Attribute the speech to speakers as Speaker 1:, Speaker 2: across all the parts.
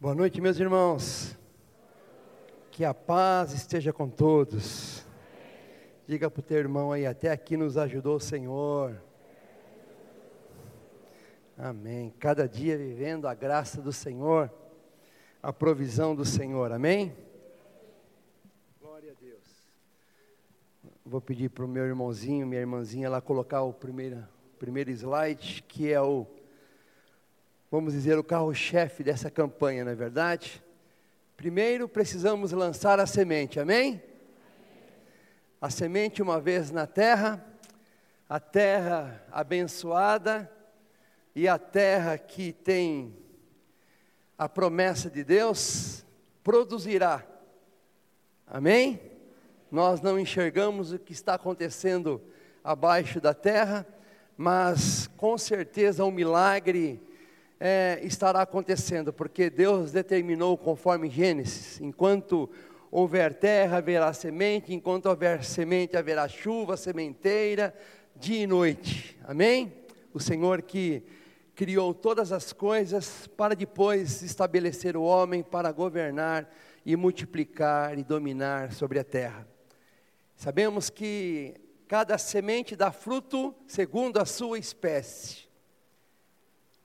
Speaker 1: Boa noite, meus irmãos. Que a paz esteja com todos. Diga para o teu irmão aí, até aqui nos ajudou o Senhor. Amém. Cada dia vivendo a graça do Senhor, a provisão do Senhor. Amém? Glória a Deus. Vou pedir para o meu irmãozinho, minha irmãzinha lá colocar o primeiro, primeiro slide, que é o vamos dizer, o carro-chefe dessa campanha, não é verdade? Primeiro precisamos lançar a semente, amém? A semente, uma vez na terra, a terra abençoada e a terra que tem a promessa de Deus, produzirá, amém? Nós não enxergamos o que está acontecendo abaixo da terra, mas com certeza um milagre é, estará acontecendo, porque Deus determinou, conforme Gênesis, enquanto houver terra, haverá semente, enquanto houver semente, haverá chuva, sementeira, dia e noite. Amém? O Senhor que criou todas as coisas para depois estabelecer o homem para governar e multiplicar e dominar sobre a terra. Sabemos que cada semente dá fruto segundo a sua espécie.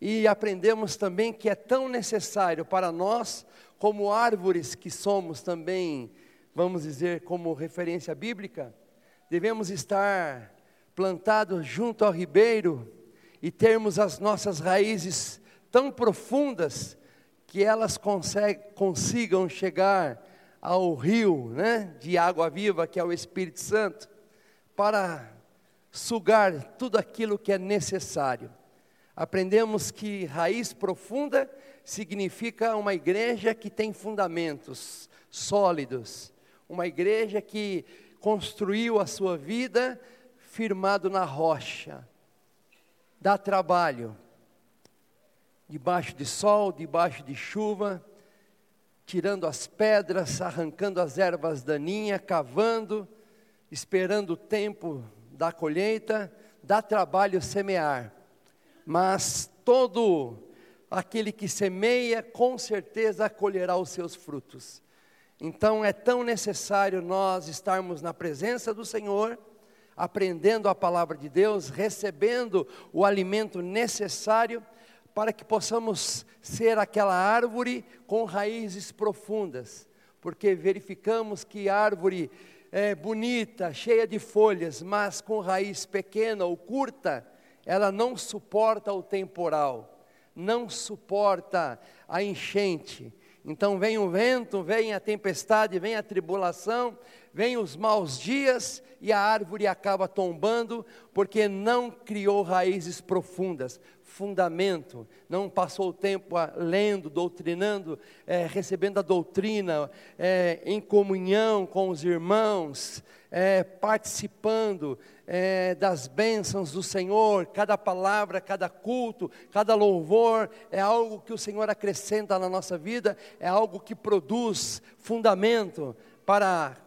Speaker 1: E aprendemos também que é tão necessário para nós, como árvores que somos também, vamos dizer, como referência bíblica, devemos estar plantados junto ao ribeiro e termos as nossas raízes tão profundas que elas consigam chegar ao rio né, de água viva, que é o Espírito Santo, para sugar tudo aquilo que é necessário aprendemos que raiz profunda significa uma igreja que tem fundamentos sólidos, uma igreja que construiu a sua vida firmado na rocha. Dá trabalho, debaixo de sol, debaixo de chuva, tirando as pedras, arrancando as ervas daninhas, cavando, esperando o tempo da colheita, dá trabalho semear mas todo aquele que semeia, com certeza colherá os seus frutos. Então é tão necessário nós estarmos na presença do Senhor, aprendendo a palavra de Deus, recebendo o alimento necessário para que possamos ser aquela árvore com raízes profundas, porque verificamos que árvore é bonita, cheia de folhas, mas com raiz pequena ou curta, ela não suporta o temporal, não suporta a enchente. Então vem o vento, vem a tempestade, vem a tribulação, vem os maus dias e a árvore acaba tombando porque não criou raízes profundas, fundamento, não passou o tempo lendo, doutrinando, é, recebendo a doutrina, é, em comunhão com os irmãos, é, participando é, das bênçãos do Senhor, cada palavra, cada culto, cada louvor, é algo que o Senhor acrescenta na nossa vida, é algo que produz fundamento para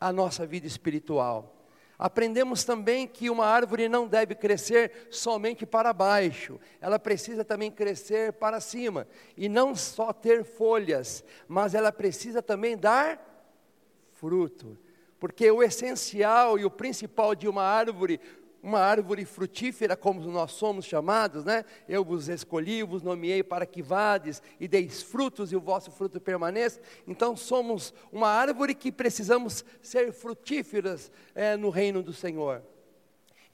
Speaker 1: a nossa vida espiritual. Aprendemos também que uma árvore não deve crescer somente para baixo, ela precisa também crescer para cima, e não só ter folhas, mas ela precisa também dar fruto. Porque o essencial e o principal de uma árvore uma árvore frutífera, como nós somos chamados, né? Eu vos escolhi, vos nomeei para que vades e deis frutos e o vosso fruto permaneça. Então somos uma árvore que precisamos ser frutíferas é, no reino do Senhor.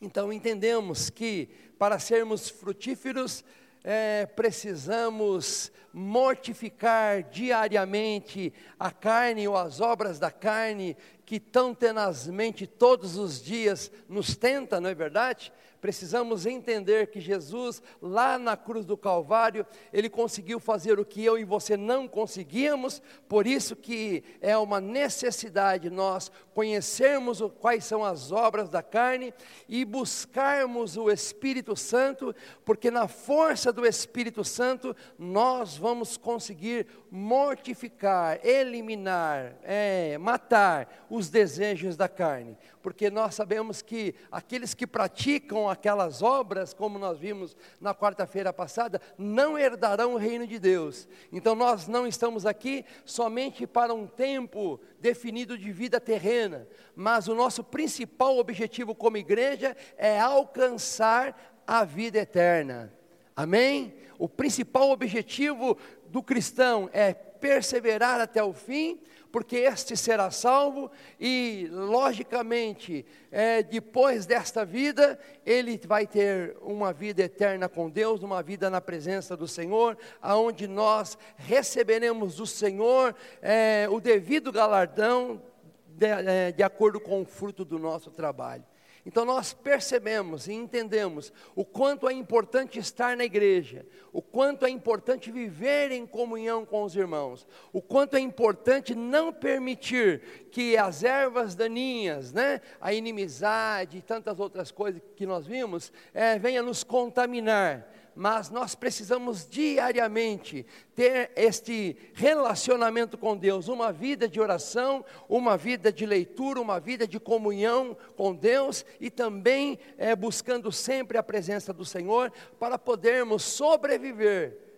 Speaker 1: Então entendemos que para sermos frutíferos, é, precisamos mortificar diariamente a carne ou as obras da carne que tão tenazmente todos os dias nos tenta, não é verdade? Precisamos entender que Jesus, lá na cruz do Calvário, ele conseguiu fazer o que eu e você não conseguíamos, por isso que é uma necessidade nós conhecermos quais são as obras da carne e buscarmos o Espírito Santo, porque na força do Espírito Santo nós vamos conseguir mortificar, eliminar, é, matar os desejos da carne, porque nós sabemos que aqueles que praticam aquelas obras, como nós vimos na quarta-feira passada, não herdarão o reino de Deus. Então nós não estamos aqui somente para um tempo definido de vida terrena, mas o nosso principal objetivo como igreja é alcançar a vida eterna. Amém? O principal objetivo do cristão é perseverar até o fim, porque este será salvo e, logicamente, é, depois desta vida, ele vai ter uma vida eterna com Deus, uma vida na presença do Senhor, aonde nós receberemos do Senhor é, o devido galardão de, é, de acordo com o fruto do nosso trabalho. Então nós percebemos e entendemos o quanto é importante estar na igreja, o quanto é importante viver em comunhão com os irmãos, o quanto é importante não permitir que as ervas daninhas, né, a inimizade e tantas outras coisas que nós vimos, é, venha nos contaminar mas nós precisamos diariamente ter este relacionamento com Deus, uma vida de oração, uma vida de leitura, uma vida de comunhão com Deus e também é, buscando sempre a presença do Senhor para podermos sobreviver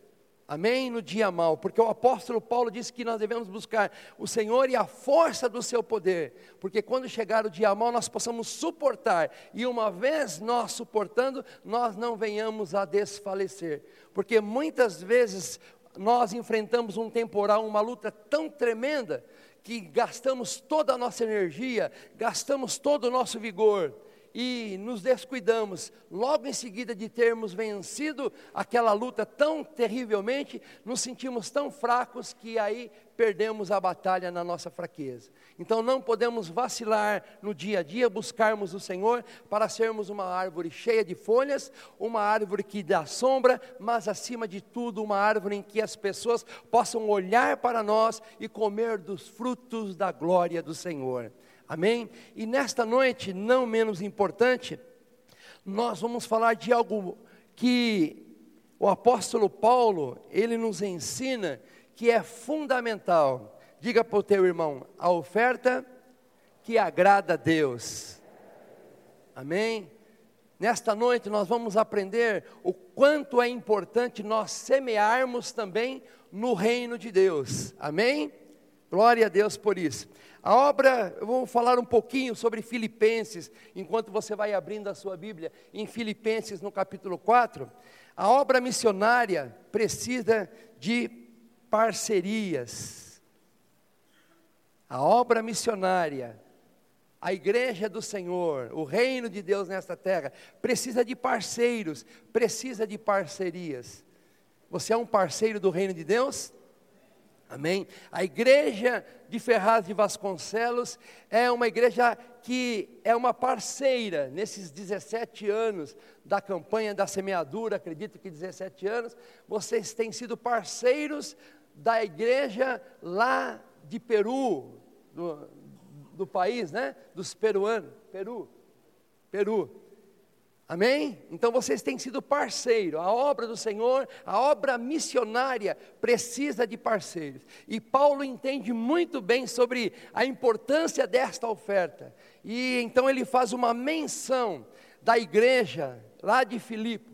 Speaker 1: Amém? No dia mal, porque o apóstolo Paulo disse que nós devemos buscar o Senhor e a força do seu poder, porque quando chegar o dia mal nós possamos suportar, e uma vez nós suportando, nós não venhamos a desfalecer, porque muitas vezes nós enfrentamos um temporal, uma luta tão tremenda, que gastamos toda a nossa energia, gastamos todo o nosso vigor, e nos descuidamos, logo em seguida de termos vencido aquela luta tão terrivelmente, nos sentimos tão fracos que aí perdemos a batalha na nossa fraqueza. Então não podemos vacilar no dia a dia, buscarmos o Senhor para sermos uma árvore cheia de folhas, uma árvore que dá sombra, mas acima de tudo, uma árvore em que as pessoas possam olhar para nós e comer dos frutos da glória do Senhor. Amém? E nesta noite, não menos importante, nós vamos falar de algo que o apóstolo Paulo, ele nos ensina que é fundamental. Diga para o teu irmão, a oferta que agrada a Deus. Amém? Nesta noite nós vamos aprender o quanto é importante nós semearmos também no reino de Deus. Amém? Glória a Deus por isso. A obra, vou falar um pouquinho sobre Filipenses, enquanto você vai abrindo a sua Bíblia, em Filipenses no capítulo 4. A obra missionária precisa de parcerias. A obra missionária, a igreja do Senhor, o reino de Deus nesta terra, precisa de parceiros, precisa de parcerias. Você é um parceiro do reino de Deus? Amém? A igreja de Ferraz de Vasconcelos é uma igreja que é uma parceira nesses 17 anos da campanha da semeadura, acredito que 17 anos, vocês têm sido parceiros da igreja lá de Peru, do, do país, né? Dos peruanos, Peru, Peru. Amém? Então vocês têm sido parceiro. A obra do Senhor, a obra missionária precisa de parceiros. E Paulo entende muito bem sobre a importância desta oferta. E então ele faz uma menção da igreja lá de Filipe,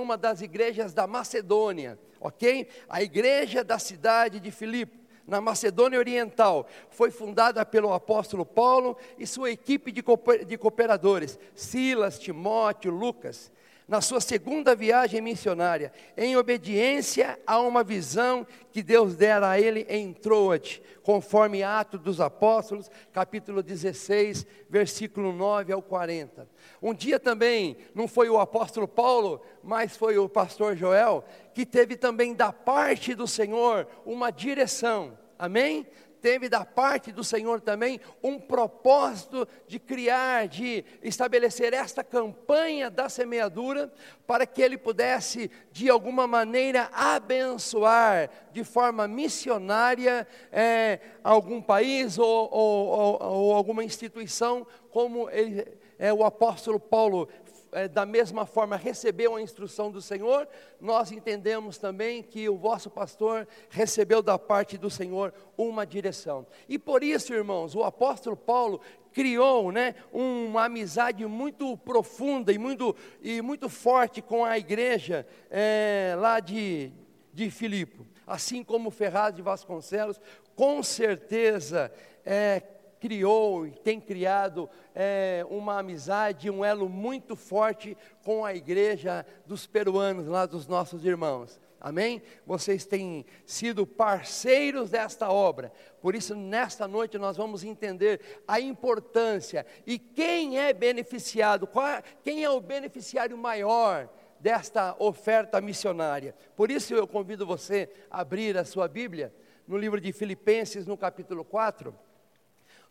Speaker 1: uma das igrejas da Macedônia, ok? A igreja da cidade de Filipe na Macedônia Oriental, foi fundada pelo apóstolo Paulo e sua equipe de cooperadores, Silas, Timóteo, Lucas na sua segunda viagem missionária, em obediência a uma visão que Deus dera a ele em Troade, conforme Atos dos Apóstolos, capítulo 16, versículo 9 ao 40. Um dia também, não foi o apóstolo Paulo, mas foi o pastor Joel, que teve também da parte do Senhor uma direção. Amém? teve da parte do Senhor também um propósito de criar, de estabelecer esta campanha da semeadura, para que ele pudesse, de alguma maneira, abençoar de forma missionária é, algum país ou, ou, ou, ou, alguma instituição, como ele, é, o apóstolo Paulo é, da mesma forma recebeu a instrução do Senhor, nós entendemos também que o vosso pastor recebeu da parte do Senhor uma direção. E por isso, irmãos, o apóstolo Paulo criou né, uma amizade muito profunda e muito, e muito forte com a igreja é, lá de, de Filipe. Assim como Ferraz de Vasconcelos, com certeza é, criou e tem criado é, uma amizade, um elo muito forte com a igreja dos peruanos, lá dos nossos irmãos. Amém? Vocês têm sido parceiros desta obra. Por isso, nesta noite, nós vamos entender a importância e quem é beneficiado, qual, quem é o beneficiário maior desta oferta missionária. Por isso, eu convido você a abrir a sua Bíblia no livro de Filipenses, no capítulo 4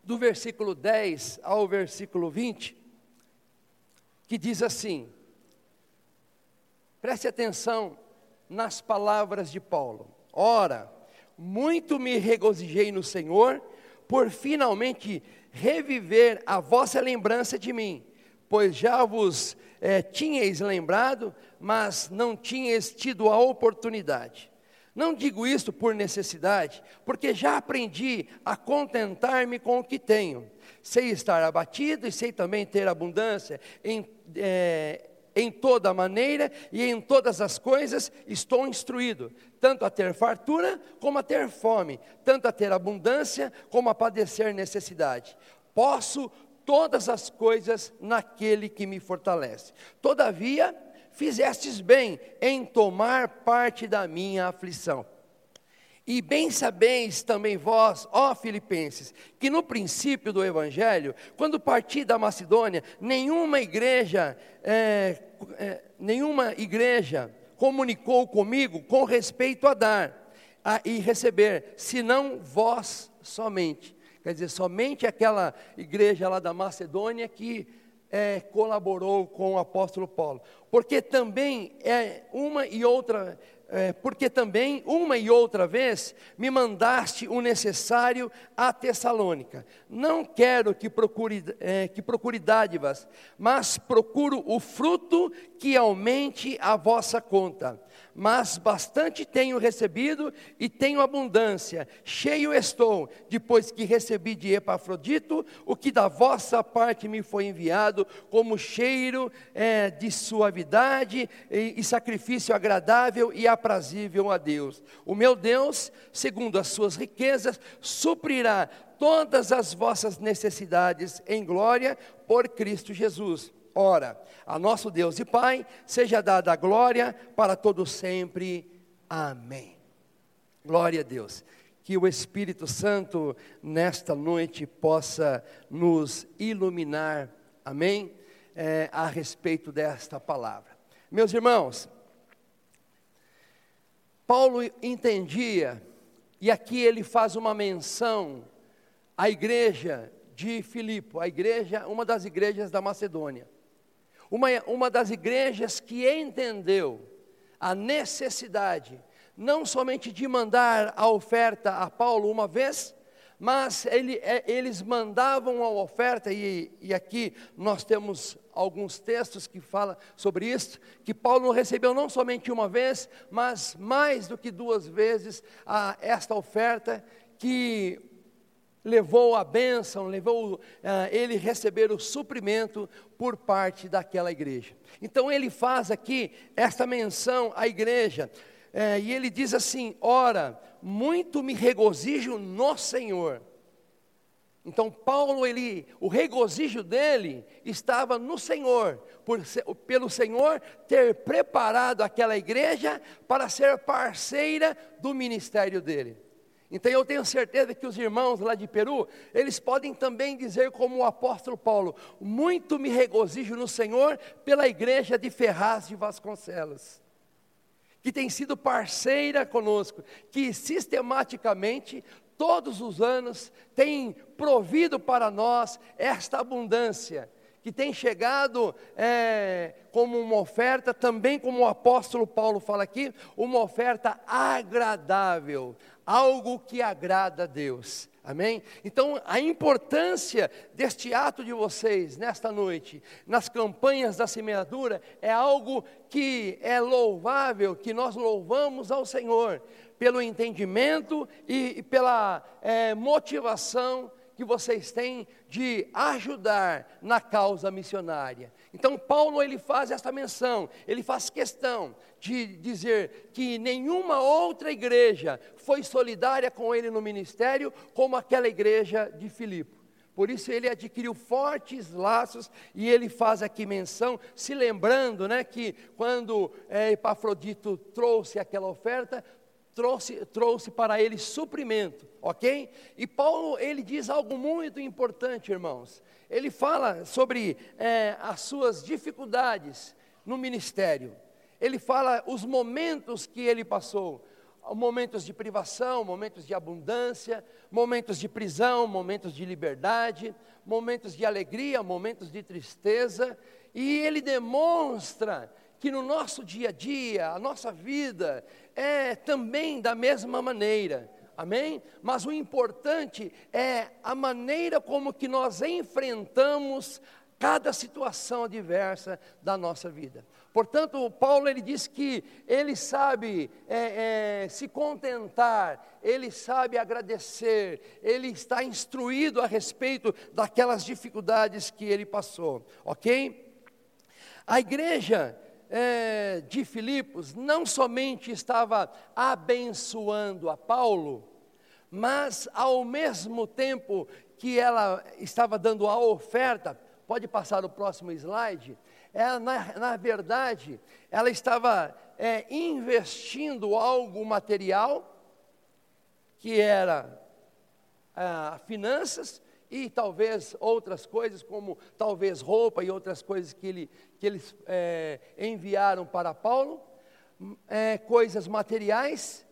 Speaker 1: do versículo 10 ao versículo 20, que diz assim: preste atenção nas palavras de Paulo. Ora, muito me regozijei no Senhor, por finalmente reviver a vossa lembrança de mim, pois já vos é, tinhais lembrado, mas não tinhais tido a oportunidade. Não digo isto por necessidade, porque já aprendi a contentar-me com o que tenho. Sei estar abatido e sei também ter abundância em, é, em toda maneira e em todas as coisas estou instruído, tanto a ter fartura como a ter fome, tanto a ter abundância como a padecer necessidade. Posso todas as coisas naquele que me fortalece. Todavia, fizestes bem em tomar parte da minha aflição. E bem sabeis também vós, ó Filipenses, que no princípio do Evangelho, quando parti da Macedônia, nenhuma igreja, é, é, nenhuma igreja comunicou comigo com respeito a dar a, e receber, senão vós somente. Quer dizer, somente aquela igreja lá da Macedônia que é, colaborou com o apóstolo Paulo, porque também é uma e outra é, porque também, uma e outra vez, me mandaste o necessário à Tessalônica. Não quero que procure, é, que procure dádivas, mas procuro o fruto que aumente a vossa conta. Mas bastante tenho recebido e tenho abundância. Cheio estou, depois que recebi de Epafrodito o que da vossa parte me foi enviado, como cheiro é, de suavidade e, e sacrifício agradável e aprazível a Deus. O meu Deus, segundo as suas riquezas, suprirá todas as vossas necessidades em glória por Cristo Jesus. Ora, a nosso Deus e Pai, seja dada a glória para todos sempre. Amém. Glória a Deus. Que o Espírito Santo nesta noite possa nos iluminar. Amém? É, a respeito desta palavra. Meus irmãos, Paulo entendia, e aqui ele faz uma menção à igreja de Filipe, a igreja, uma das igrejas da Macedônia. Uma, uma das igrejas que entendeu a necessidade, não somente de mandar a oferta a Paulo uma vez, mas ele, é, eles mandavam a oferta, e, e, aqui nós temos alguns textos que falam sobre isso, que Paulo recebeu não somente uma vez, mas mais do que duas vezes a, esta oferta, que levou a bênção, levou uh, ele receber o suprimento por parte daquela igreja. Então ele faz aqui esta menção à igreja, uh, e ele diz assim: Ora, muito me regozijo no Senhor. Então Paulo, ele, o regozijo dele estava no Senhor, por, pelo Senhor ter preparado aquela igreja para ser parceira do ministério dele. Então eu tenho certeza que os irmãos lá de Peru, eles podem também dizer como o apóstolo Paulo, muito me regozijo no Senhor pela igreja de Ferraz de Vasconcelos, que tem sido parceira conosco, que sistematicamente, todos os anos, tem provido para nós esta abundância, que tem chegado é, como uma oferta, também como o apóstolo Paulo fala aqui, uma oferta agradável, algo que agrada a Deus. Amém? Então, a importância deste ato de vocês nesta noite, nas campanhas da semeadura, é algo que é louvável, que nós louvamos ao Senhor, pelo entendimento e, pela é, motivação que vocês têm de ajudar na causa missionária. Então Paulo ele faz esta menção, ele faz questão de dizer que nenhuma outra igreja foi solidária com ele no ministério como aquela igreja de Filipe. Por isso ele adquiriu fortes laços e ele faz aqui menção, se lembrando, né, que quando é, Epafrodito trouxe aquela oferta, trouxe, trouxe para ele suprimento, ok? E Paulo, ele diz algo muito importante, irmãos. Ele fala sobre é, as suas dificuldades no ministério. Ele fala os momentos que ele passou, momentos de privação, momentos de abundância, momentos de prisão, momentos de liberdade, momentos de alegria, momentos de tristeza, e ele demonstra que no nosso dia a dia, a nossa vida é também da mesma maneira. Amém? Mas o importante é a maneira como que nós enfrentamos cada situação adversa da nossa vida. Portanto, Paulo ele diz que ele sabe é, é, se contentar, ele sabe agradecer, ele está instruído a respeito daquelas dificuldades que ele passou, ok? A igreja é, de Filipos não somente estava abençoando a Paulo, mas ao mesmo tempo que ela estava dando a oferta, pode passar o próximo slide, ela, na, na verdade, ela estava é, investindo algo material, que era ah, finanças, e talvez outras coisas, como talvez roupa e outras coisas que, ele, que eles é, enviaram para Paulo, é, coisas materiais,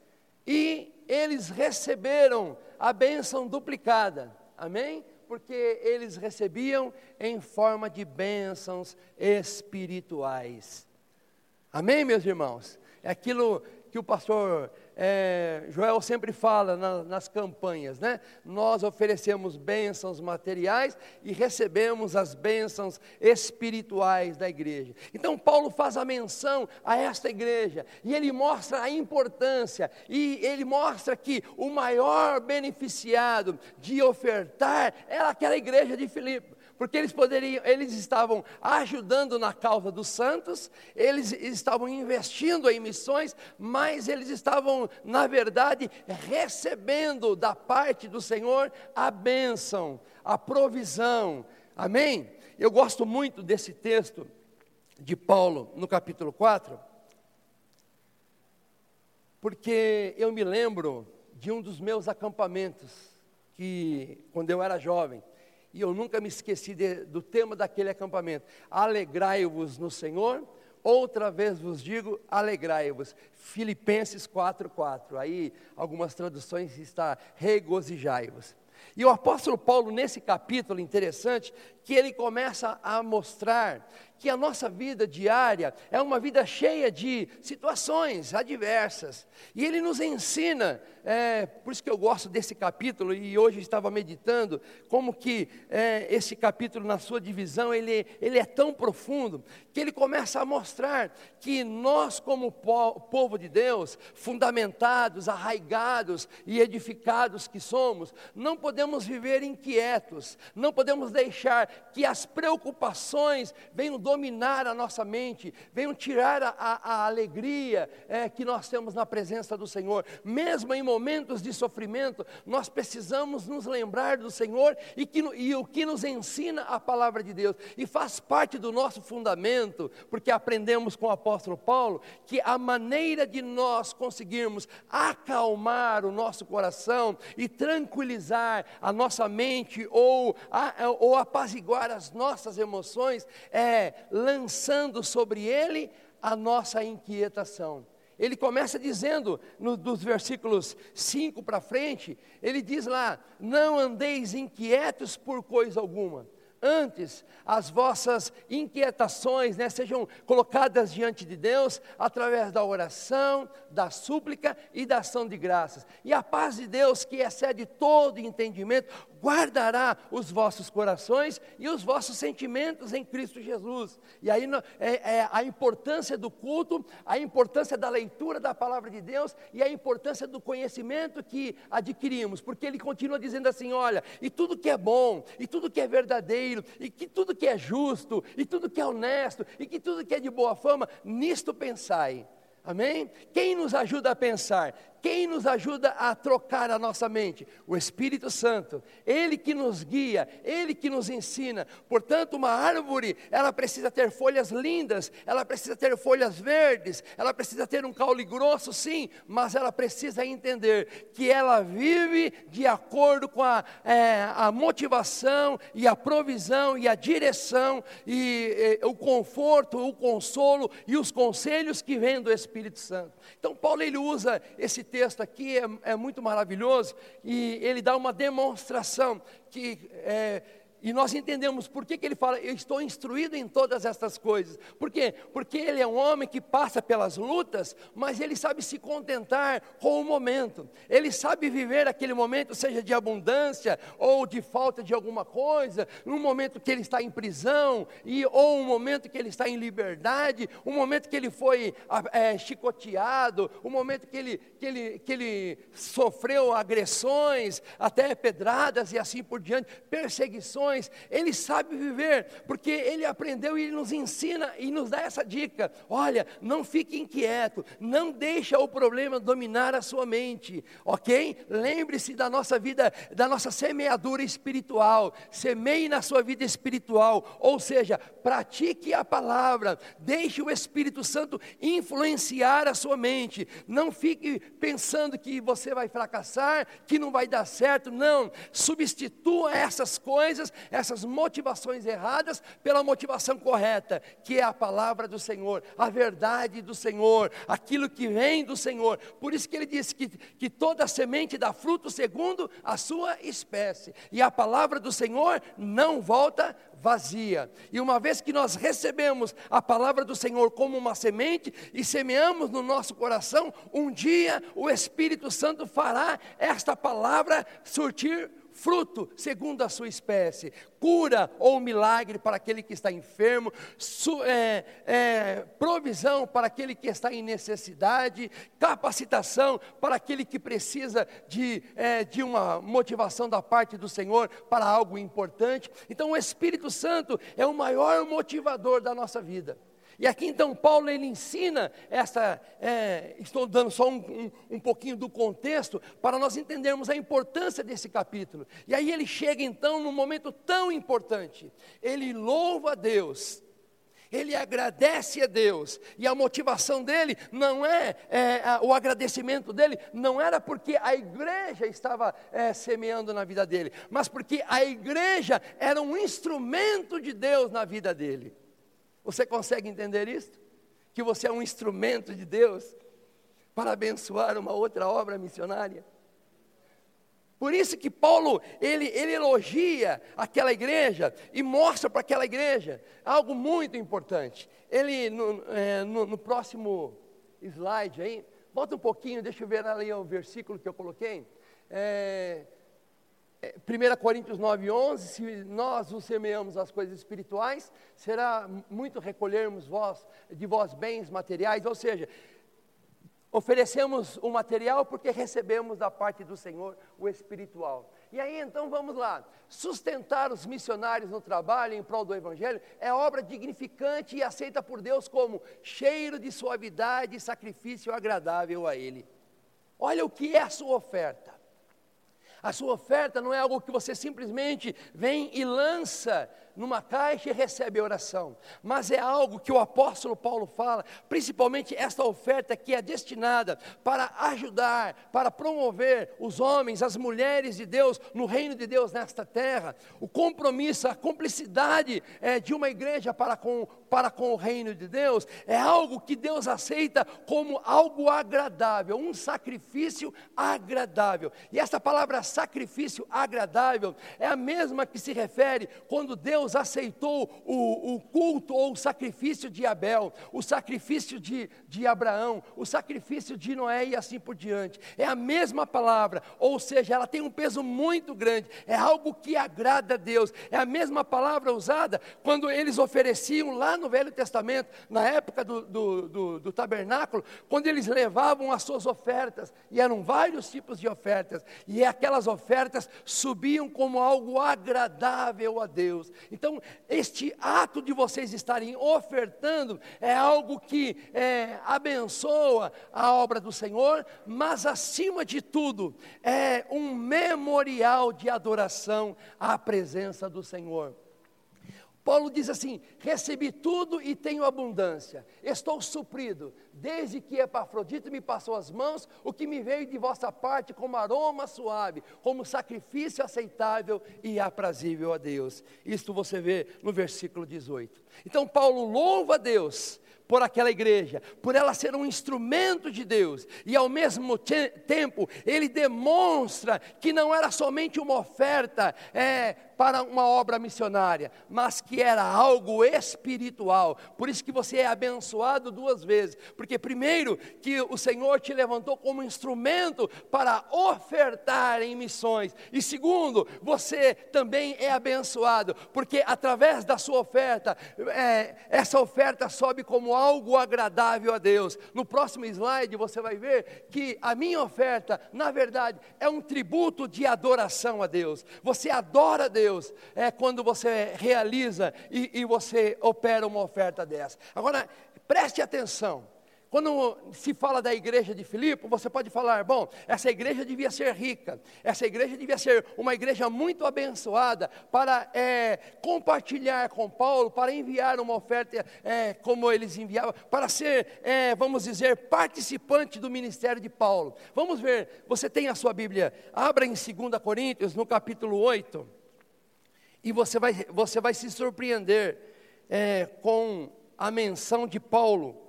Speaker 1: e eles receberam a bênção duplicada, amém? Porque eles recebiam em forma de bênçãos espirituais, amém, meus irmãos? É aquilo que o pastor é, Joel sempre fala na, nas campanhas, né? Nós oferecemos bênçãos materiais e recebemos as bênçãos espirituais da igreja. Então, Paulo faz a menção a esta igreja e ele mostra a importância e ele mostra que o maior beneficiado de ofertar era aquela igreja de Filipe porque eles poderiam, eles estavam ajudando na causa dos santos, eles estavam investindo em missões, mas eles estavam, na verdade, recebendo da parte do Senhor a bênção, a provisão. Amém? Eu gosto muito desse texto de Paulo no capítulo 4, porque eu me lembro de um dos meus acampamentos, que quando eu era jovem, e eu nunca me esqueci de, do tema daquele acampamento: alegrai-vos no Senhor. Outra vez vos digo, alegrai-vos. Filipenses 4:4. Aí algumas traduções está regozijai-vos. E o apóstolo Paulo, nesse capítulo interessante, que ele começa a mostrar que a nossa vida diária é uma vida cheia de situações adversas. E ele nos ensina, é, por isso que eu gosto desse capítulo, e hoje estava meditando, como que é, esse capítulo, na sua divisão, ele, ele é tão profundo, que ele começa a mostrar que nós, como po povo de Deus, fundamentados, arraigados e edificados que somos, não podemos viver inquietos, não podemos deixar que as preocupações venham dominar a nossa mente, venham tirar a, a, a alegria é, que nós temos na presença do Senhor. Mesmo em momentos de sofrimento, nós precisamos nos lembrar do Senhor e, que, e o que nos ensina a palavra de Deus. E faz parte do nosso fundamento, porque aprendemos com o apóstolo Paulo que a maneira de nós conseguirmos acalmar o nosso coração e tranquilizar a nossa mente ou, ou apaziguar apaziguar as nossas emoções é lançando sobre ele a nossa inquietação. Ele começa dizendo, no, dos versículos 5 para frente, ele diz lá: Não andeis inquietos por coisa alguma, Antes, as vossas inquietações né, sejam colocadas diante de Deus através da oração, da súplica e da ação de graças. E a paz de Deus, que excede todo entendimento, guardará os vossos corações e os vossos sentimentos em Cristo Jesus. E aí é, é, a importância do culto, a importância da leitura da palavra de Deus e a importância do conhecimento que adquirimos, porque ele continua dizendo assim: olha, e tudo que é bom, e tudo que é verdadeiro, e que tudo que é justo, e tudo que é honesto, e que tudo que é de boa fama, nisto pensai. Amém? Quem nos ajuda a pensar? Quem nos ajuda a trocar a nossa mente? O Espírito Santo. Ele que nos guia, ele que nos ensina. Portanto, uma árvore, ela precisa ter folhas lindas, ela precisa ter folhas verdes, ela precisa ter um caule grosso, sim, mas ela precisa entender que ela vive de acordo com a, é, a motivação e a provisão e a direção e, e o conforto, o consolo e os conselhos que vêm do Espírito Santo. Então, Paulo ele usa esse texto aqui, é, é muito maravilhoso, e ele dá uma demonstração que é, e nós entendemos por que, que ele fala, eu estou instruído em todas estas coisas. Por quê? Porque ele é um homem que passa pelas lutas, mas ele sabe se contentar com o momento. Ele sabe viver aquele momento, seja de abundância ou de falta de alguma coisa, um momento que ele está em prisão, e, ou um momento que ele está em liberdade, um momento que ele foi é, chicoteado, um momento que ele, que, ele, que ele sofreu agressões, até pedradas e assim por diante, perseguições ele sabe viver, porque ele aprendeu e ele nos ensina e nos dá essa dica: olha, não fique inquieto, não deixa o problema dominar a sua mente, ok? Lembre-se da nossa vida, da nossa semeadura espiritual, semeie na sua vida espiritual, ou seja, pratique a palavra, deixe o Espírito Santo influenciar a sua mente, não fique pensando que você vai fracassar, que não vai dar certo, não, substitua essas coisas essas motivações erradas pela motivação correta, que é a palavra do Senhor, a verdade do Senhor, aquilo que vem do Senhor. Por isso que ele disse que, que toda semente dá fruto segundo a sua espécie, e a palavra do Senhor não volta vazia. E uma vez que nós recebemos a palavra do Senhor como uma semente e semeamos no nosso coração, um dia o Espírito Santo fará esta palavra surtir fruto segundo a sua espécie, cura ou milagre para aquele que está enfermo, su, é, é, provisão para aquele que está em necessidade, capacitação para aquele que precisa de, é, de uma motivação da parte do Senhor para algo importante. Então, o Espírito Santo é o maior motivador da nossa vida. E aqui então Paulo ele ensina essa, é, estou dando só um, um, um, pouquinho do contexto para nós entendermos a importância desse capítulo. E aí ele chega então num momento tão importante. Ele louva a Deus, ele agradece a Deus, e a motivação dele não é, é o agradecimento dele, não era porque a igreja estava é, semeando na vida dele, mas porque a igreja era um instrumento de Deus na vida dele. Você consegue entender isso? Que você é um instrumento de Deus para abençoar uma outra obra missionária? Por isso que Paulo, ele, ele elogia aquela igreja e mostra para aquela igreja algo muito importante. Ele, no, é, no, no próximo slide aí, volta um pouquinho, deixa eu ver ali o versículo que eu coloquei. É, 1 Coríntios 9, 11, se nós nos semeamos as coisas espirituais, será muito recolhermos vós, de vós bens materiais, ou seja, oferecemos o material porque recebemos da parte do Senhor o espiritual. E aí então vamos lá, sustentar os missionários no trabalho em prol do Evangelho é obra dignificante e aceita por Deus como cheiro de suavidade e sacrifício agradável a Ele. Olha o que é a sua oferta. A sua oferta não é algo que você simplesmente vem e lança numa caixa e recebe a oração. Mas é algo que o apóstolo Paulo fala, principalmente esta oferta que é destinada para ajudar, para promover os homens, as mulheres de Deus no reino de Deus nesta terra. O compromisso, a cumplicidade é, de uma igreja para com, para com o reino de Deus é algo que Deus aceita como algo agradável, um sacrifício agradável. E essa palavra sacrifício agradável é a mesma que se refere quando Deus aceitou o, o, culto ou o sacrifício de Abel, o sacrifício de, de Abraão, o sacrifício de Noé e assim por diante. É a mesma palavra, ou seja, ela tem um peso muito grande, é algo que agrada a Deus. É a mesma palavra usada quando eles ofereciam lá no Velho Testamento, na época do, do, do, do tabernáculo, quando eles levavam as suas ofertas, e eram vários tipos de ofertas, e aquelas ofertas subiam como algo agradável a Deus. Então, este ato de vocês estarem ofertando é algo que é, abençoa a obra do Senhor, mas acima de tudo, é um memorial de adoração à presença do Senhor. Paulo diz assim: recebi tudo e tenho abundância, estou suprido, desde que Epafrodito me passou as mãos, o que me veio de vossa parte como aroma suave, como sacrifício aceitável e aprazível a Deus. Isto você vê no versículo 18. Então, Paulo louva a Deus por aquela igreja, por ela ser um instrumento de Deus, e ao mesmo te tempo ele demonstra que não era somente uma oferta é, para uma obra missionária, mas que era algo espiritual. Por isso que você é abençoado duas vezes, porque primeiro que o Senhor te levantou como instrumento para ofertar em missões, e segundo, você também é abençoado, porque através da sua oferta, é, essa oferta sobe como algo agradável a Deus. No próximo slide você vai ver que a minha oferta, na verdade, é um tributo de adoração a Deus. Você adora Deus é quando você realiza e, e você opera uma oferta dessa. Agora, preste atenção. Quando se fala da igreja de Filipe, você pode falar: bom, essa igreja devia ser rica, essa igreja devia ser uma igreja muito abençoada para é, compartilhar com Paulo, para enviar uma oferta é, como eles enviavam, para ser, é, vamos dizer, participante do ministério de Paulo. Vamos ver, você tem a sua Bíblia, abra em 2 Coríntios, no capítulo 8, e você vai, você vai se surpreender é, com a menção de Paulo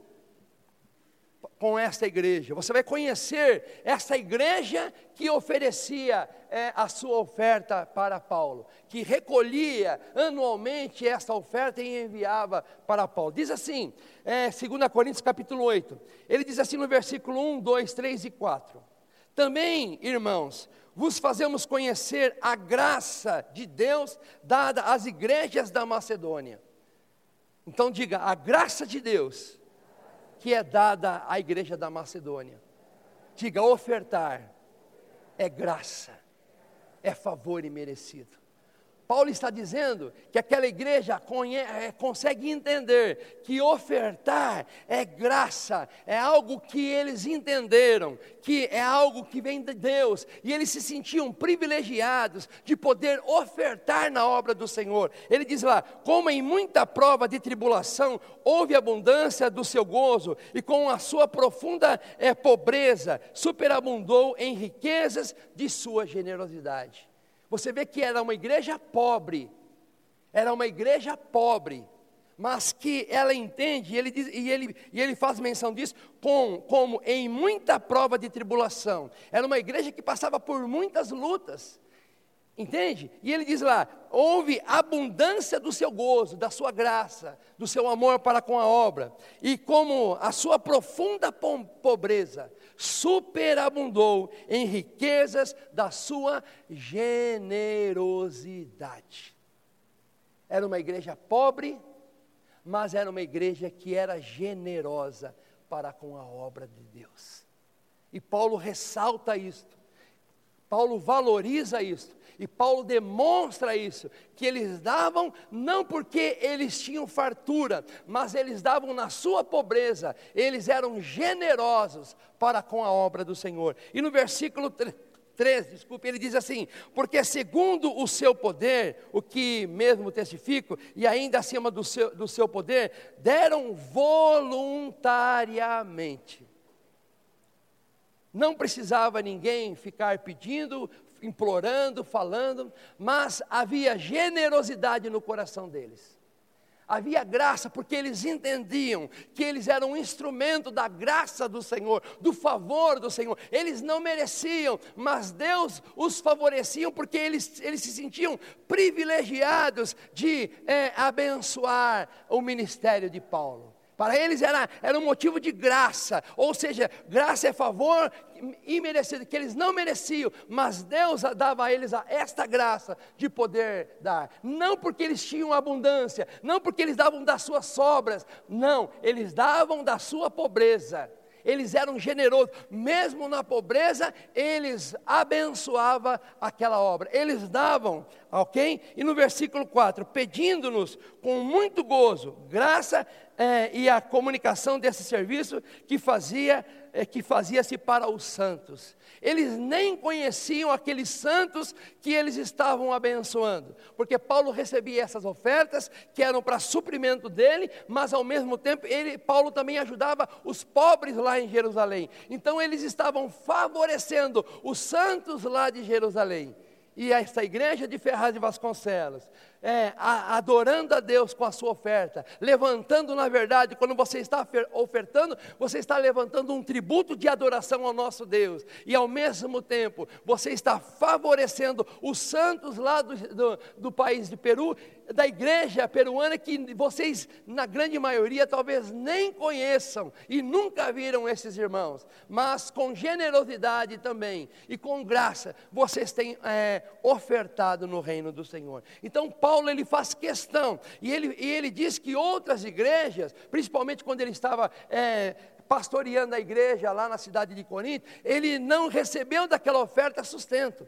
Speaker 1: com esta igreja. Você vai conhecer essa igreja que oferecia é, a sua oferta para Paulo, que recolhia anualmente essa oferta e enviava para Paulo. Diz assim, é, 2 Coríntios capítulo 8, ele diz assim no versículo 1, 2, 3 e 4. Também, irmãos, vos fazemos conhecer a graça de Deus dada às igrejas da Macedônia. Então diga, a graça de Deus que é dada à igreja da Macedônia. Diga: ofertar é graça, é favor imerecido. Paulo está dizendo que aquela igreja é, consegue entender que ofertar é graça, é algo que eles entenderam, que é algo que vem de Deus, e eles se sentiam privilegiados de poder ofertar na obra do Senhor. Ele diz lá: como em muita prova de tribulação houve abundância do seu gozo, e com a sua profunda é, pobreza superabundou em riquezas de sua generosidade. Você vê que era uma igreja pobre, era uma igreja pobre, mas que ela entende, e ele, diz, e ele, e ele faz menção disso, com, como em muita prova de tribulação. Era uma igreja que passava por muitas lutas, entende? E ele diz lá: houve abundância do seu gozo, da sua graça, do seu amor para com a obra, e como a sua profunda pobreza superabundou em riquezas da sua generosidade. Era uma igreja pobre, mas era uma igreja que era generosa para com a obra de Deus. E Paulo ressalta isto. Paulo valoriza isso. E Paulo demonstra isso, que eles davam não porque eles tinham fartura, mas eles davam na sua pobreza, eles eram generosos para com a obra do Senhor. E no versículo 3, desculpe, ele diz assim: Porque segundo o seu poder, o que mesmo testifico, e ainda acima do seu, do seu poder, deram voluntariamente. Não precisava ninguém ficar pedindo, implorando, falando, mas havia generosidade no coração deles. Havia graça porque eles entendiam que eles eram um instrumento da graça do Senhor, do favor do Senhor. Eles não mereciam, mas Deus os favorecia porque eles, eles se sentiam privilegiados de é, abençoar o ministério de Paulo. Para eles era, era um motivo de graça, ou seja, graça é favor imerecido, que eles não mereciam, mas Deus dava a eles a esta graça de poder dar. Não porque eles tinham abundância, não porque eles davam das suas sobras, não, eles davam da sua pobreza eles eram generosos, mesmo na pobreza, eles abençoavam aquela obra, eles davam, ok? E no versículo 4, pedindo-nos com muito gozo, graça é, e a comunicação desse serviço que fazia que fazia-se para os santos. Eles nem conheciam aqueles santos que eles estavam abençoando, porque Paulo recebia essas ofertas que eram para suprimento dele, mas ao mesmo tempo ele, Paulo também ajudava os pobres lá em Jerusalém. Então eles estavam favorecendo os santos lá de Jerusalém. E esta igreja de Ferraz de Vasconcelos é, adorando a Deus com a sua oferta, levantando, na verdade, quando você está ofertando, você está levantando um tributo de adoração ao nosso Deus, e ao mesmo tempo, você está favorecendo os santos lá do, do, do país de Peru, da igreja peruana, que vocês, na grande maioria, talvez nem conheçam e nunca viram esses irmãos, mas com generosidade também e com graça, vocês têm é, ofertado no reino do Senhor. Então, Paulo ele faz questão, e ele, e ele diz que outras igrejas, principalmente quando ele estava é, pastoreando a igreja lá na cidade de Corinto, ele não recebeu daquela oferta sustento.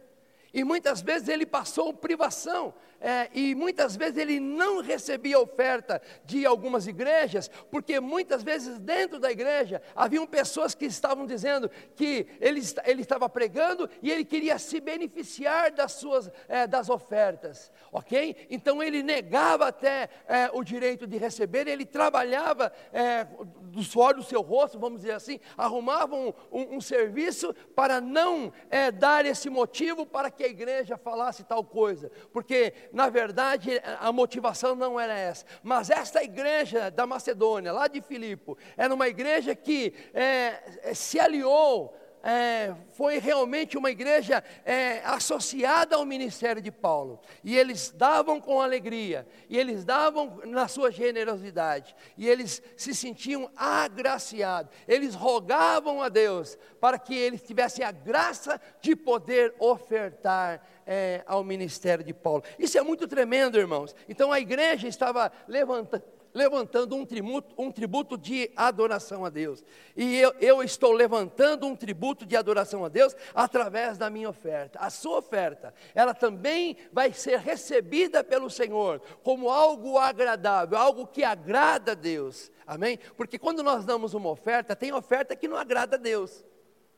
Speaker 1: E muitas vezes ele passou privação, é, e muitas vezes ele não recebia oferta de algumas igrejas, porque muitas vezes dentro da igreja haviam pessoas que estavam dizendo que ele, ele estava pregando e ele queria se beneficiar das suas é, das ofertas, ok? Então ele negava até é, o direito de receber, ele trabalhava é, do suor do seu rosto, vamos dizer assim, arrumava um, um, um serviço para não é, dar esse motivo para que a igreja falasse tal coisa, porque na verdade, a motivação não era essa. Mas esta igreja da Macedônia, lá de Filipe, era uma igreja que é, se aliou é, foi realmente uma igreja é, associada ao ministério de Paulo. E eles davam com alegria, e eles davam na sua generosidade, e eles se sentiam agraciados. Eles rogavam a Deus para que eles tivessem a graça de poder ofertar é, ao ministério de Paulo. Isso é muito tremendo, irmãos. Então a igreja estava levantando levantando um tributo, um tributo de adoração a Deus. E eu, eu estou levantando um tributo de adoração a Deus através da minha oferta. A sua oferta, ela também vai ser recebida pelo Senhor como algo agradável, algo que agrada a Deus. Amém? Porque quando nós damos uma oferta, tem oferta que não agrada a Deus.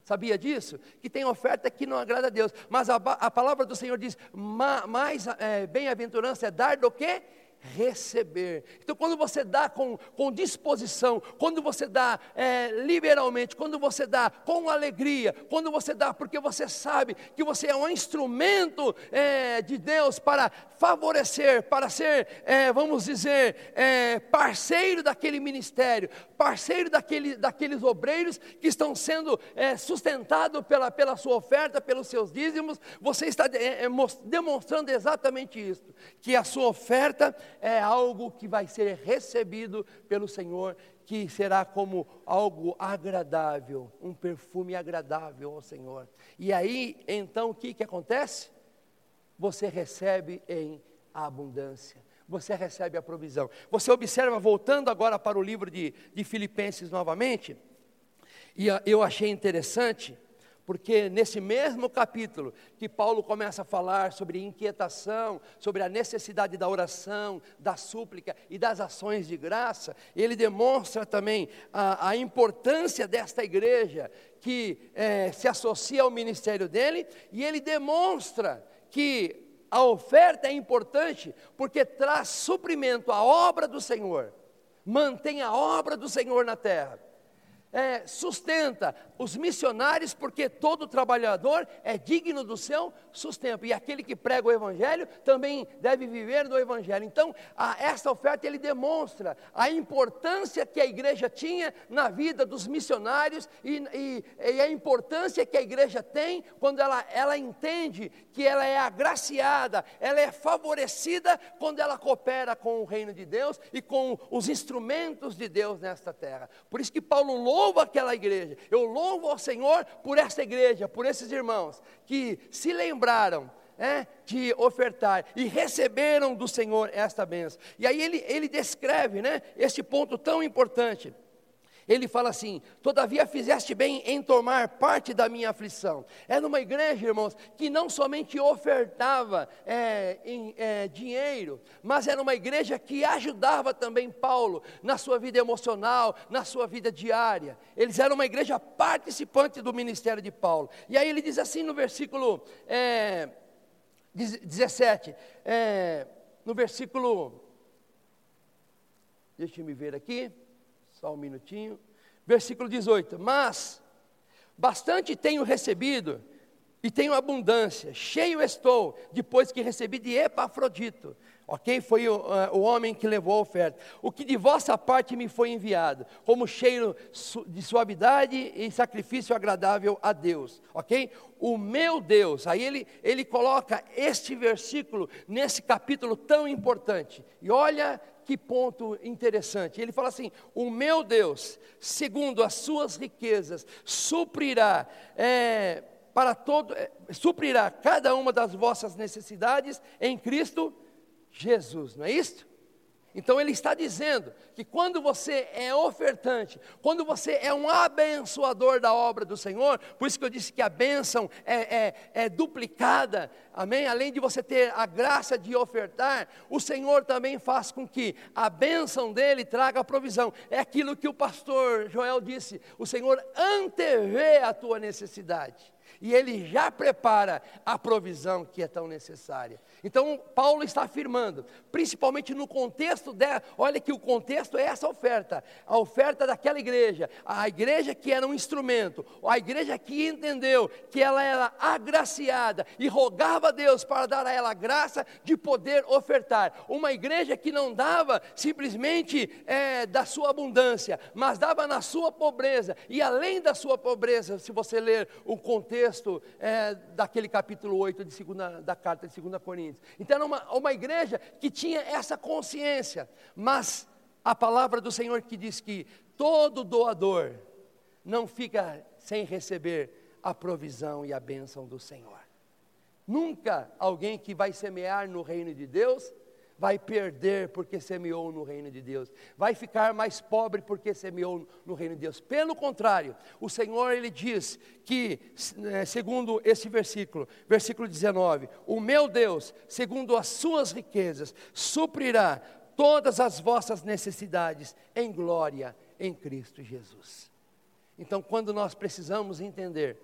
Speaker 1: Sabia disso? Que tem oferta que não agrada a Deus. Mas a, a palavra do Senhor diz: mais é, bem-aventurança é dar do que receber. Então, quando você dá com, com disposição, quando você dá é, liberalmente, quando você dá com alegria, quando você dá porque você sabe que você é um instrumento é, de Deus para favorecer, para ser, é, vamos dizer, é, parceiro daquele ministério, parceiro daquele, daqueles obreiros que estão sendo é, sustentados pela, pela sua oferta, pelos seus dízimos, você está é, demonstrando exatamente isso, que a sua oferta é algo que vai ser recebido pelo Senhor, que será como algo agradável, um perfume agradável ao Senhor. E aí, então, o que, que acontece? Você recebe em abundância. Você recebe a provisão. Você observa, voltando agora para o livro de, de Filipenses novamente, e eu achei interessante porque nesse mesmo capítulo que Paulo começa a falar sobre inquietação, sobre a necessidade da oração, da súplica e das ações de graça, ele demonstra também a, a importância desta igreja que é, se associa ao ministério dele, e ele demonstra que a oferta é importante porque traz suprimento à obra do Senhor, mantém a obra do Senhor na terra é, sustenta os missionários, porque todo trabalhador é digno do seu sustento, e aquele que prega o Evangelho também deve viver do Evangelho. Então, a, essa oferta ele demonstra a importância que a igreja tinha na vida dos missionários e, e, e a importância que a igreja tem quando ela, ela entende que ela é agraciada, ela é favorecida quando ela coopera com o reino de Deus e com os instrumentos de Deus nesta terra. Por isso que Paulo louva aquela igreja. Eu louvo ao Senhor por essa igreja, por esses irmãos que se lembraram é, de ofertar e receberam do Senhor esta bênção. E aí ele, ele descreve né, este ponto tão importante. Ele fala assim: Todavia fizeste bem em tomar parte da minha aflição. É numa igreja, irmãos, que não somente ofertava é, em, é, dinheiro, mas era uma igreja que ajudava também Paulo na sua vida emocional, na sua vida diária. Eles eram uma igreja participante do ministério de Paulo. E aí ele diz assim no versículo é, 17, é, no versículo. Deixa eu me ver aqui. Só um minutinho. Versículo 18: Mas bastante tenho recebido e tenho abundância, cheio estou, depois que recebi de Epafrodito, ok? Foi o, uh, o, homem que levou a oferta. O que de vossa parte me foi enviado, como cheiro de suavidade e sacrifício agradável a Deus, ok? O meu Deus, aí ele, ele coloca este versículo nesse capítulo tão importante, e olha que ponto interessante. Ele fala assim: O meu Deus, segundo as suas riquezas, suprirá. É, para todo, é, suprirá cada uma das vossas necessidades em Cristo Jesus, não é isto? Então ele está dizendo que quando você é ofertante, quando você é um abençoador da obra do Senhor, por isso que eu disse que a bênção é, é, é, duplicada, amém? Além de você ter a graça de ofertar, o Senhor também faz com que a bênção dele traga a provisão. É aquilo que o pastor Joel disse: o Senhor antevê a tua necessidade e ele já prepara a provisão que é tão necessária. Então, Paulo está afirmando, principalmente no contexto dela, olha que o contexto é essa oferta, a oferta daquela igreja, a igreja que era um instrumento, a igreja que entendeu que ela era agraciada e rogava a Deus para dar a ela graça de poder ofertar. Uma igreja que não dava simplesmente é, da sua abundância, mas dava na sua pobreza, e além da sua pobreza, se você ler o contexto é, daquele capítulo 8 de segunda, da carta de 2 Coríntios, Coríntios. Então era uma, uma igreja que tinha essa consciência, mas a palavra do Senhor que diz que todo doador não fica sem receber a provisão e a bênção do Senhor. Nunca alguém que vai semear no reino de Deus vai perder porque semeou no reino de Deus, vai ficar mais pobre porque semeou no reino de Deus. Pelo contrário, o Senhor ele diz que, né, segundo esse versículo, versículo 19: O meu Deus, segundo as suas riquezas, suprirá todas as vossas necessidades em glória em Cristo Jesus. Então, quando nós precisamos entender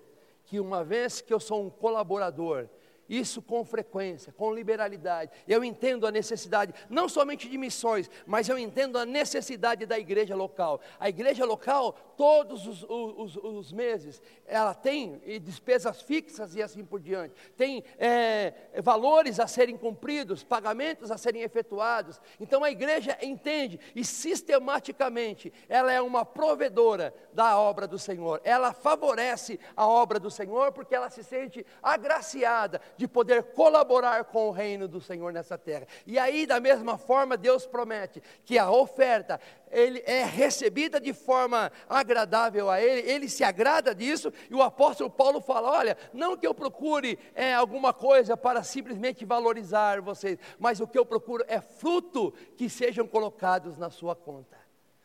Speaker 1: que uma vez que eu sou um colaborador, isso com frequência, com liberalidade. Eu entendo a necessidade, não somente de missões, mas eu entendo a necessidade da igreja local. A igreja local, todos os, os, os meses, ela tem despesas fixas e assim por diante. Tem é, valores a serem cumpridos, pagamentos a serem efetuados. Então a igreja entende e sistematicamente ela é uma provedora da obra do Senhor. Ela favorece a obra do Senhor porque ela se sente agraciada de poder colaborar com o reino do Senhor nessa terra. E aí, da mesma forma, Deus promete que a oferta ele é recebida de forma agradável a ele, ele se agrada disso, e o apóstolo Paulo fala: olha, não que eu procure é, alguma coisa para simplesmente valorizar vocês, mas o que eu procuro é fruto que sejam colocados na sua conta.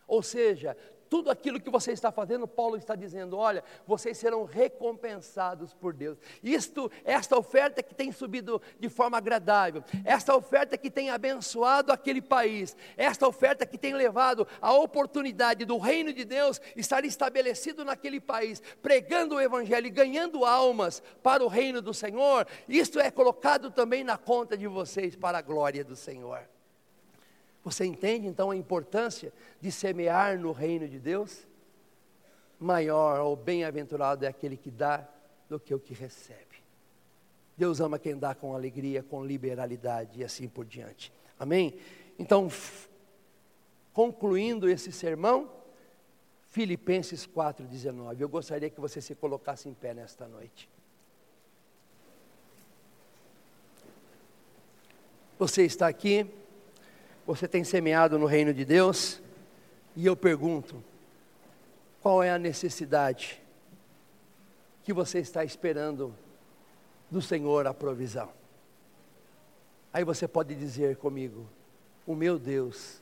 Speaker 1: Ou seja, tudo aquilo que você está fazendo, Paulo está dizendo: olha, vocês serão recompensados por Deus. Isto, esta oferta que tem subido de forma agradável, esta oferta que tem abençoado aquele país, esta oferta que tem levado a oportunidade do reino de Deus estar estabelecido naquele país, pregando o Evangelho e ganhando almas para o reino do Senhor, isto é colocado também na conta de vocês para a glória do Senhor. Você entende então a importância de semear no reino de Deus? maior ou bem-aventurado é aquele que dá do que o que recebe. Deus ama quem dá com alegria, com liberalidade e assim por diante. Amém? Então, concluindo esse sermão, Filipenses 4,19. Eu gostaria que você se colocasse em pé nesta noite. Você está aqui, você tem semeado no reino de Deus, e eu pergunto: qual é a necessidade que você está esperando do Senhor a provisão? Aí você pode dizer comigo: o meu Deus,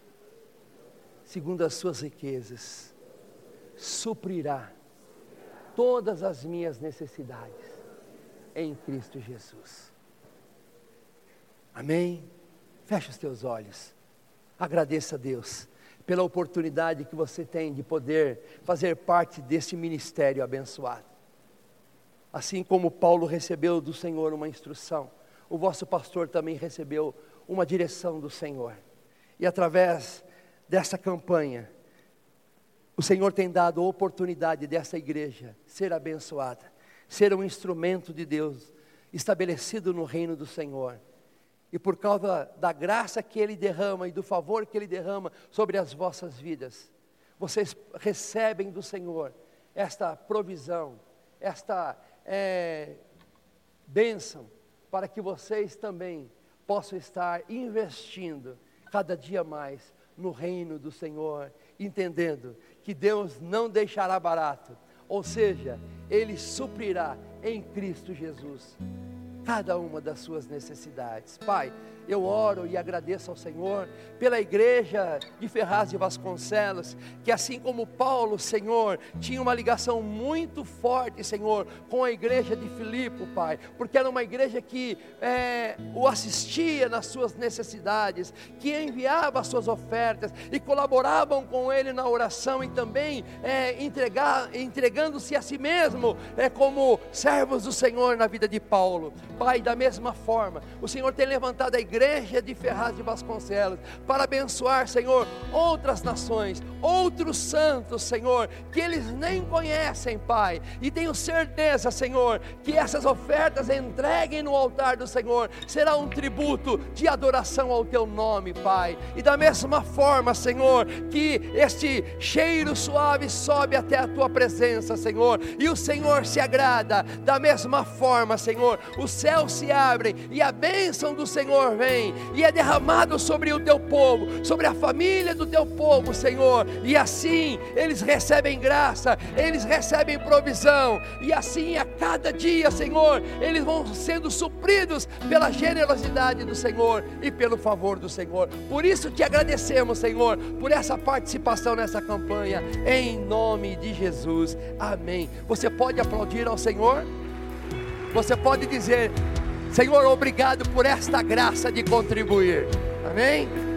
Speaker 1: segundo as suas riquezas, suprirá todas as minhas necessidades em Cristo Jesus. Amém? Feche os teus olhos. Agradeça a Deus pela oportunidade que você tem de poder fazer parte desse ministério abençoado. Assim como Paulo recebeu do Senhor uma instrução, o vosso pastor também recebeu uma direção do Senhor. E através dessa campanha, o Senhor tem dado a oportunidade dessa igreja ser abençoada, ser um instrumento de Deus estabelecido no reino do Senhor. E por causa da graça que Ele derrama e do favor que Ele derrama sobre as vossas vidas, vocês recebem do Senhor esta provisão, esta é, bênção, para que vocês também possam estar investindo cada dia mais no reino do Senhor, entendendo que Deus não deixará barato, ou seja, Ele suprirá em Cristo Jesus cada uma das suas necessidades. Pai, eu oro e agradeço ao Senhor pela igreja de Ferraz de Vasconcelos, que assim como Paulo, Senhor, tinha uma ligação muito forte, Senhor, com a igreja de Filipe, Pai, porque era uma igreja que é, o assistia nas suas necessidades, que enviava as suas ofertas e colaboravam com ele na oração e também é, entregando-se a si mesmo é, como servos do Senhor na vida de Paulo. Pai, da mesma forma, o Senhor tem levantado a igreja igreja de Ferraz de Vasconcelos, para abençoar, Senhor, outras nações, outros santos, Senhor, que eles nem conhecem, Pai. E tenho certeza, Senhor, que essas ofertas entreguem no altar do Senhor será um tributo de adoração ao teu nome, Pai. E da mesma forma, Senhor, que este cheiro suave sobe até a tua presença, Senhor, e o Senhor se agrada. Da mesma forma, Senhor, os céus se abrem e a bênção do Senhor vem e é derramado sobre o teu povo, sobre a família do teu povo, Senhor. E assim eles recebem graça, eles recebem provisão, e assim a cada dia, Senhor, eles vão sendo supridos pela generosidade do Senhor e pelo favor do Senhor. Por isso te agradecemos, Senhor, por essa participação nessa campanha, em nome de Jesus. Amém. Você pode aplaudir ao Senhor? Você pode dizer: Senhor, obrigado por esta graça de contribuir. Amém?